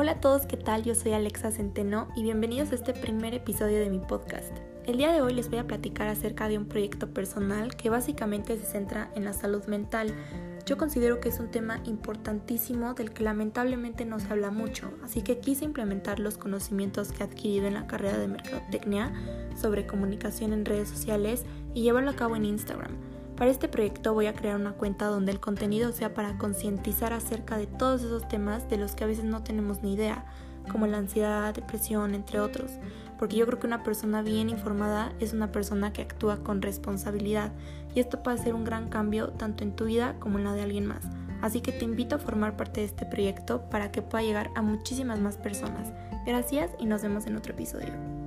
Hola a todos, ¿qué tal? Yo soy Alexa Centeno y bienvenidos a este primer episodio de mi podcast. El día de hoy les voy a platicar acerca de un proyecto personal que básicamente se centra en la salud mental. Yo considero que es un tema importantísimo del que lamentablemente no se habla mucho, así que quise implementar los conocimientos que he adquirido en la carrera de Mercadotecnia sobre comunicación en redes sociales y llevarlo a cabo en Instagram. Para este proyecto voy a crear una cuenta donde el contenido sea para concientizar acerca de todos esos temas de los que a veces no tenemos ni idea, como la ansiedad, depresión, entre otros, porque yo creo que una persona bien informada es una persona que actúa con responsabilidad y esto puede ser un gran cambio tanto en tu vida como en la de alguien más. Así que te invito a formar parte de este proyecto para que pueda llegar a muchísimas más personas. Gracias y nos vemos en otro episodio.